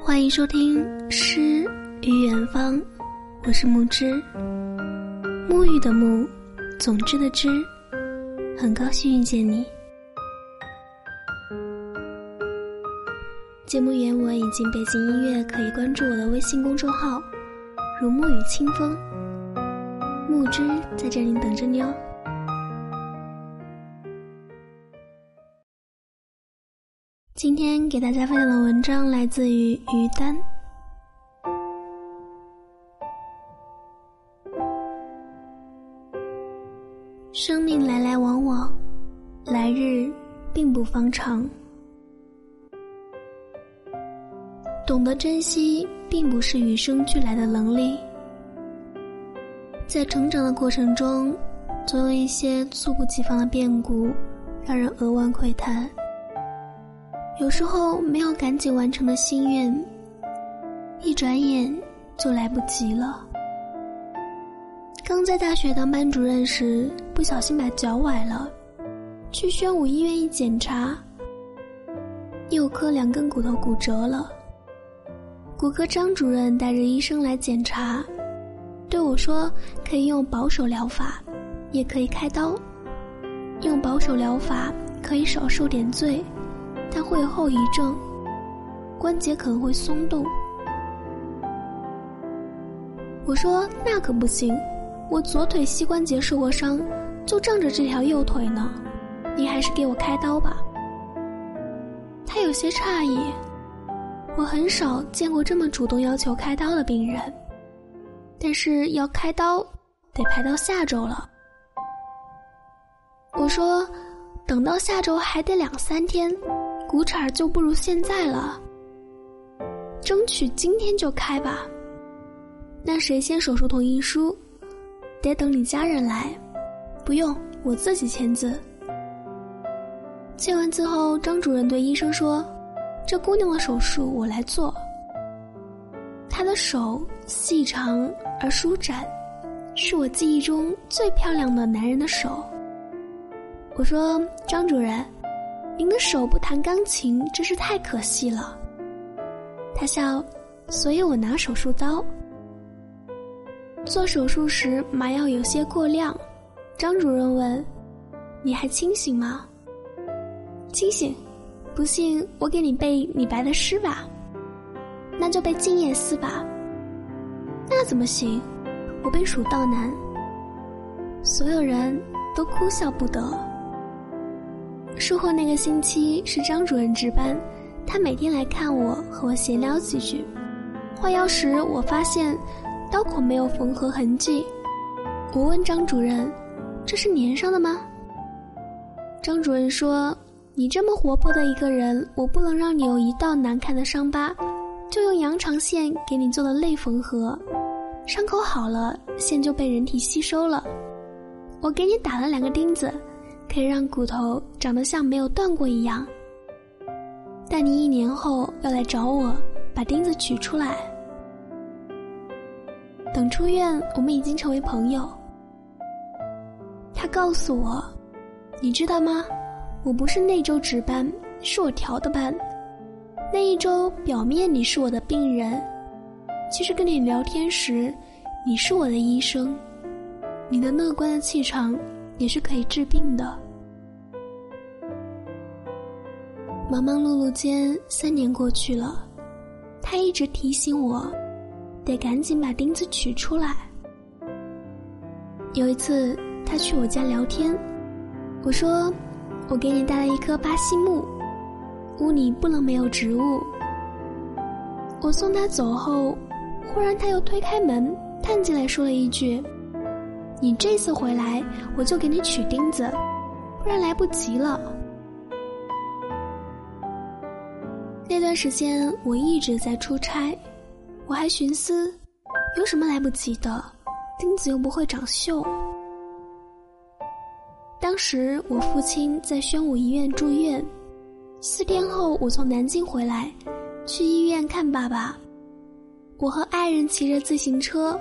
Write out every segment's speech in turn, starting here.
欢迎收听《诗与远方》，我是木之，沐浴的沐，总之的之，很高兴遇见你。节目原文以及背景音乐可以关注我的微信公众号“如沐雨清风”，木之在这里等着你哦。今天给大家分享的文章来自于于丹。生命来来往往，来日并不方长。懂得珍惜，并不是与生俱来的能力，在成长的过程中，总有一些猝不及防的变故，让人扼腕喟叹。有时候没有赶紧完成的心愿，一转眼就来不及了。刚在大学当班主任时，不小心把脚崴了，去宣武医院一检查，右科两根骨头骨折了。骨科张主任带着医生来检查，对我说：“可以用保守疗法，也可以开刀。用保守疗法可以少受点罪。”但会有后遗症，关节可能会松动。我说那可不行，我左腿膝关节受过伤，就仗着这条右腿呢。你还是给我开刀吧。他有些诧异，我很少见过这么主动要求开刀的病人，但是要开刀得排到下周了。我说，等到下周还得两三天。骨茬就不如现在了，争取今天就开吧。那谁先手术同意书？得等你家人来，不用我自己签字。签完字后，张主任对医生说：“这姑娘的手术我来做。她的手细长而舒展，是我记忆中最漂亮的男人的手。”我说：“张主任。”您的手不弹钢琴真是太可惜了。他笑，所以我拿手术刀。做手术时麻药有些过量，张主任问：“你还清醒吗？”清醒，不信我给你背李白的诗吧。那就背《静夜思》吧。那怎么行？我背《蜀道难》。所有人都哭笑不得。术后那个星期是张主任值班，他每天来看我，和我闲聊几句。换药时，我发现刀口没有缝合痕迹。我问张主任：“这是粘上的吗？”张主任说：“你这么活泼的一个人，我不能让你有一道难看的伤疤，就用羊肠线给你做了类缝合。伤口好了，线就被人体吸收了。我给你打了两个钉子。”可以让骨头长得像没有断过一样。但你一年后要来找我，把钉子取出来。等出院，我们已经成为朋友。他告诉我：“你知道吗？我不是那周值班，是我调的班。那一周表面你是我的病人，其实跟你聊天时，你是我的医生。你的乐观的气场。”也是可以治病的。忙忙碌碌间，三年过去了，他一直提醒我，得赶紧把钉子取出来。有一次，他去我家聊天，我说：“我给你带了一棵巴西木，屋里不能没有植物。”我送他走后，忽然他又推开门，探进来说了一句。你这次回来，我就给你取钉子，不然来不及了。那段时间我一直在出差，我还寻思，有什么来不及的？钉子又不会长锈。当时我父亲在宣武医院住院，四天后我从南京回来，去医院看爸爸。我和爱人骑着自行车。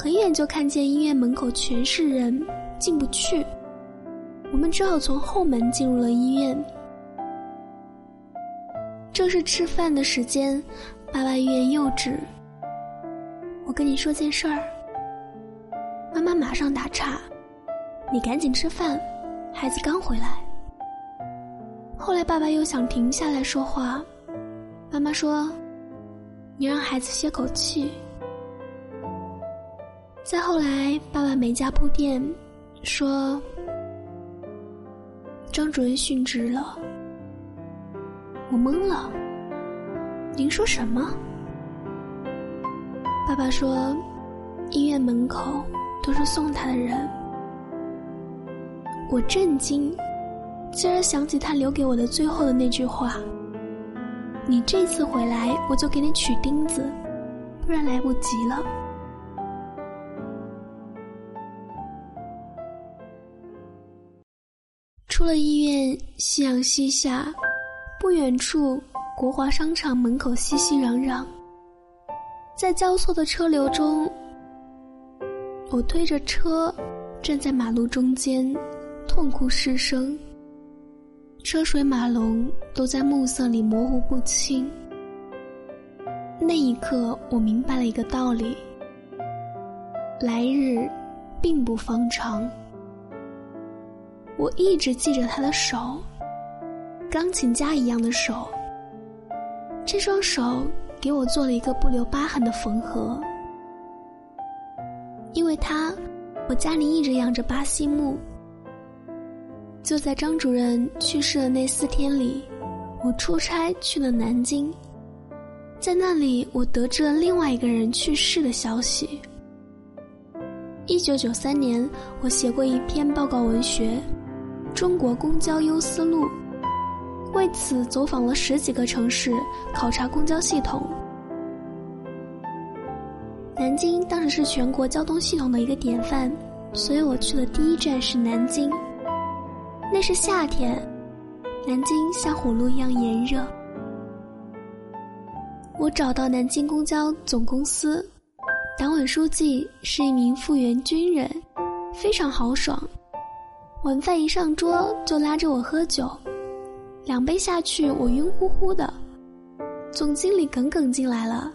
很远就看见医院门口全是人，进不去。我们只好从后门进入了医院。正是吃饭的时间，爸爸欲言又止。我跟你说件事儿。妈妈马上打岔：“你赶紧吃饭，孩子刚回来。”后来爸爸又想停下来说话，妈妈说：“你让孩子歇口气。”再后来，爸爸没家铺垫，说：“张主任殉职了。”我懵了，您说什么？爸爸说：“医院门口都是送他的人。”我震惊，竟然想起他留给我的最后的那句话：“你这次回来，我就给你取钉子，不然来不及了。”出了医院，夕阳西下。不远处，国华商场门口熙熙攘攘。在交错的车流中，我推着车站在马路中间，痛哭失声。车水马龙都在暮色里模糊不清。那一刻，我明白了一个道理：来日并不方长。我一直记着他的手。钢琴家一样的手，这双手给我做了一个不留疤痕的缝合。因为他，我家里一直养着巴西木。就在张主任去世的那四天里，我出差去了南京，在那里我得知了另外一个人去世的消息。一九九三年，我写过一篇报告文学《中国公交优思路》。为此走访了十几个城市，考察公交系统。南京当时是全国交通系统的一个典范，所以我去的第一站是南京。那是夏天，南京像火炉一样炎热。我找到南京公交总公司，党委书记是一名复员军人，非常豪爽。晚饭一上桌就拉着我喝酒。两杯下去，我晕乎乎的。总经理耿耿进来了，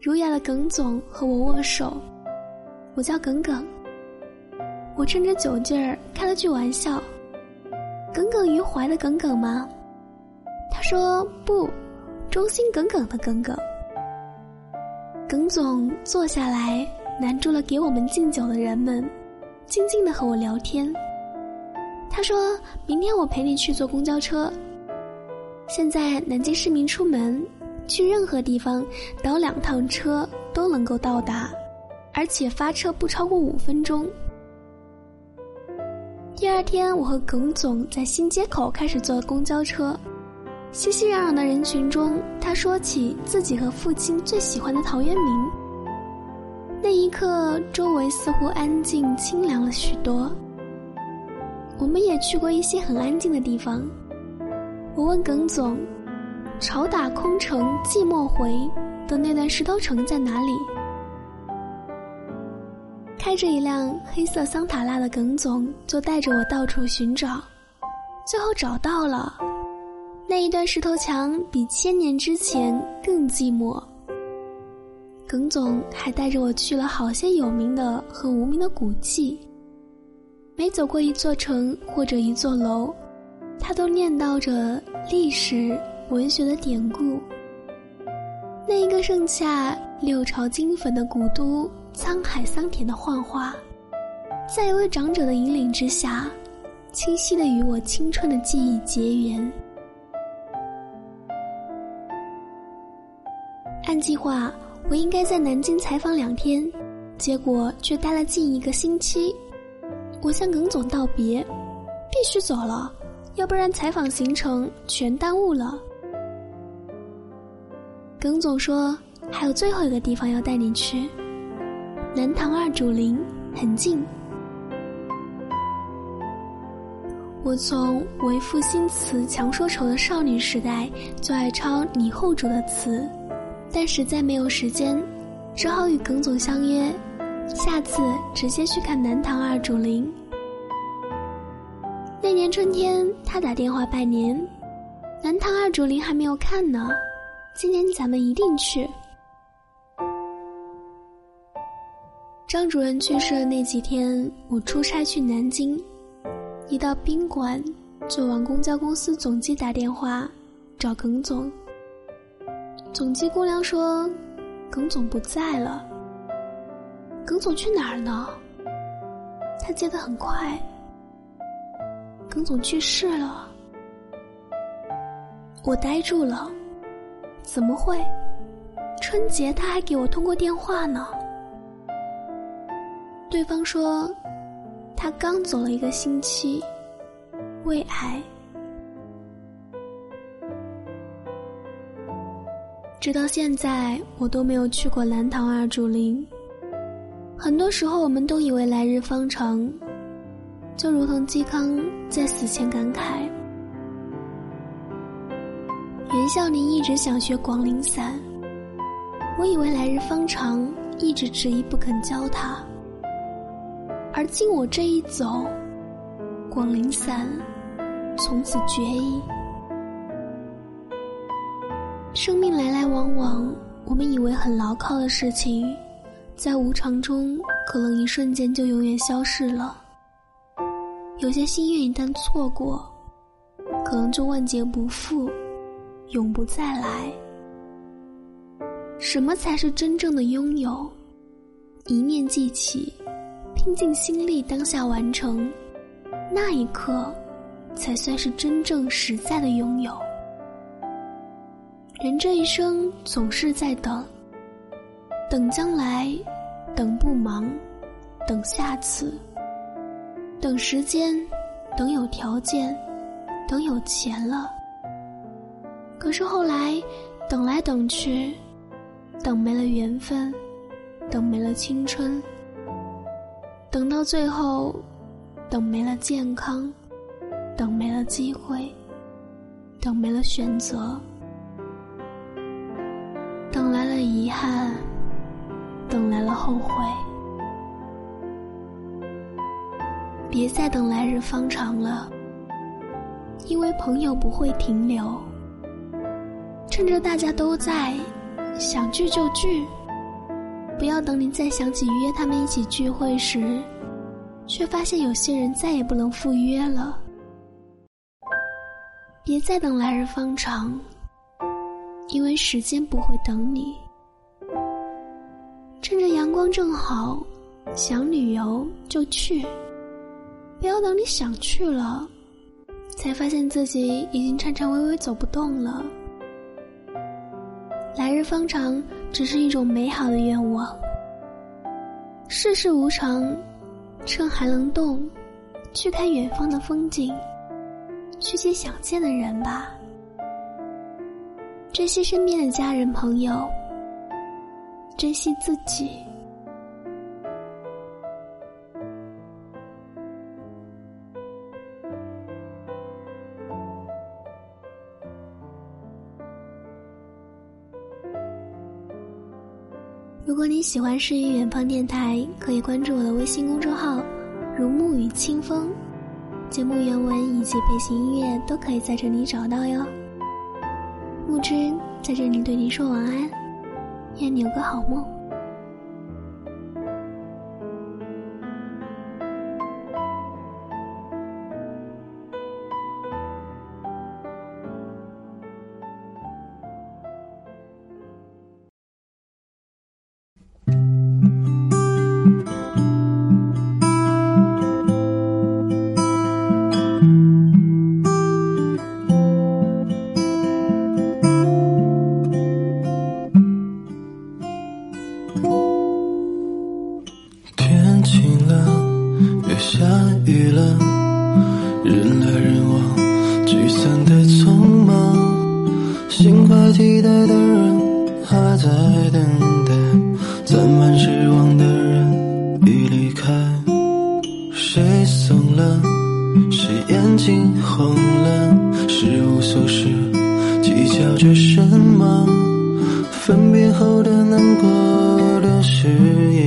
儒雅的耿总和我握手。我叫耿耿。我趁着酒劲儿开了句玩笑：“耿耿于怀的耿耿吗？”他说：“不，忠心耿耿的耿耿。”耿总坐下来，拦住了给我们敬酒的人们，静静的和我聊天。他说明天我陪你去坐公交车。现在南京市民出门去任何地方倒两趟车都能够到达，而且发车不超过五分钟。第二天，我和耿总在新街口开始坐公交车，熙熙攘攘的人群中，他说起自己和父亲最喜欢的陶渊明。那一刻，周围似乎安静清凉了许多。我们也去过一些很安静的地方。我问耿总：“潮打空城寂寞回的那段石头城在哪里？”开着一辆黑色桑塔纳的耿总就带着我到处寻找，最后找到了那一段石头墙，比千年之前更寂寞。耿总还带着我去了好些有名的和无名的古迹。每走过一座城或者一座楼，他都念叨着历史文学的典故。那一个盛夏六朝金粉的古都，沧海桑田的幻化，在一位长者的引领之下，清晰的与我青春的记忆结缘。按计划，我应该在南京采访两天，结果却待了近一个星期。我向耿总道别，必须走了，要不然采访行程全耽误了。耿总说还有最后一个地方要带你去，南唐二主陵，很近。我从为赋新词强说愁的少女时代就爱抄李后主的词，但实在没有时间，只好与耿总相约。下次直接去看南唐二主陵。那年春天，他打电话拜年，南唐二主陵还没有看呢，今年咱们一定去。张主任去世的那几天，我出差去南京，一到宾馆就往公交公司总机打电话找耿总。总机姑娘说，耿总不在了。耿总去哪儿呢？他接的很快。耿总去世了。我呆住了，怎么会？春节他还给我通过电话呢。对方说，他刚走了一个星期，胃癌。直到现在，我都没有去过南塘二主林。很多时候，我们都以为来日方长，就如同嵇康在死前感慨。袁孝宁一直想学广陵散，我以为来日方长，一直执意不肯教他。而经我这一走，广陵散从此绝矣。生命来来往往，我们以为很牢靠的事情，在无常中可能一瞬间就永远消逝了。有些心愿一旦错过，可能就万劫不复。永不再来。什么才是真正的拥有？一念记起，拼尽心力，当下完成，那一刻，才算是真正实在的拥有。人这一生总是在等，等将来，等不忙，等下次，等时间，等有条件，等有钱了。可是后来，等来等去，等没了缘分，等没了青春，等到最后，等没了健康，等没了机会，等没了选择，等来了遗憾，等来了后悔。别再等来日方长了，因为朋友不会停留。趁着大家都在，想聚就聚，不要等你再想起约他们一起聚会时，却发现有些人再也不能赴约了。别再等来日方长，因为时间不会等你。光正好，想旅游就去，不要等你想去了，才发现自己已经颤颤巍巍走不动了。来日方长，只是一种美好的愿望。世事无常，趁还能动，去看远方的风景，去见想见的人吧。珍惜身边的家人朋友，珍惜自己。如果你喜欢诗与远方电台，可以关注我的微信公众号“如沐雨清风”，节目原文以及背景音乐都可以在这里找到哟。木之在这里对您说晚安，愿你有个好梦。后的难过，都是依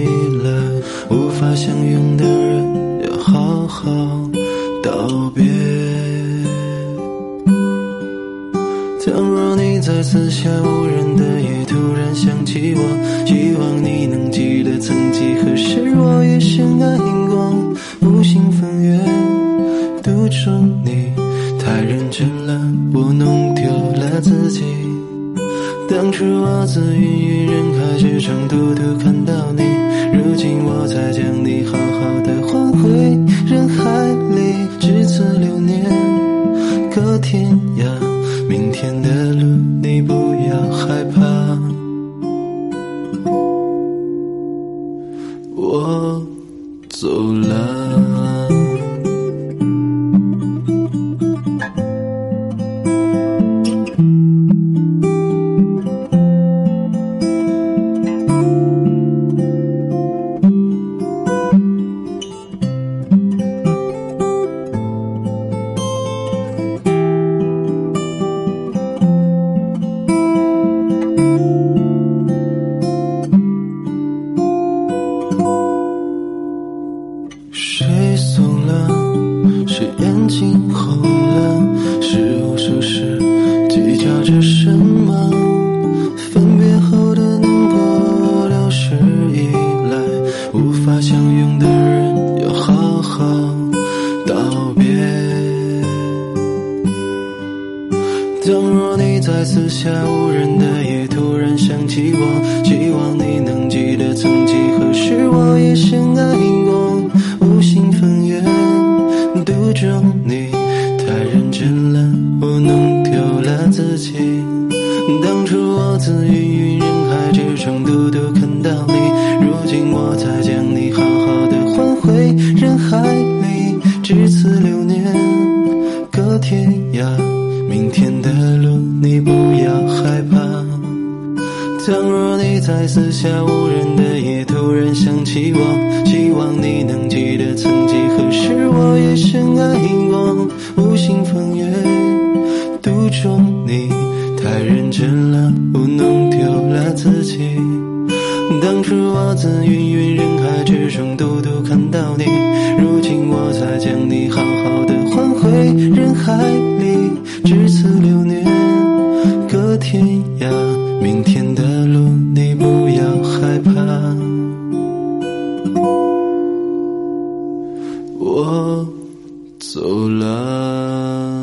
你在四下无人的夜突然想起我希望你能记得曾几何时我也深爱过四下无人的夜，突然想起我，希望你能记得曾几何时，我也深爱过，无心风月，独钟你，太认真了，我弄丢了自己，当初我自云云人海之中，独独看到你，如今我才将你好好的还回人海。我走了。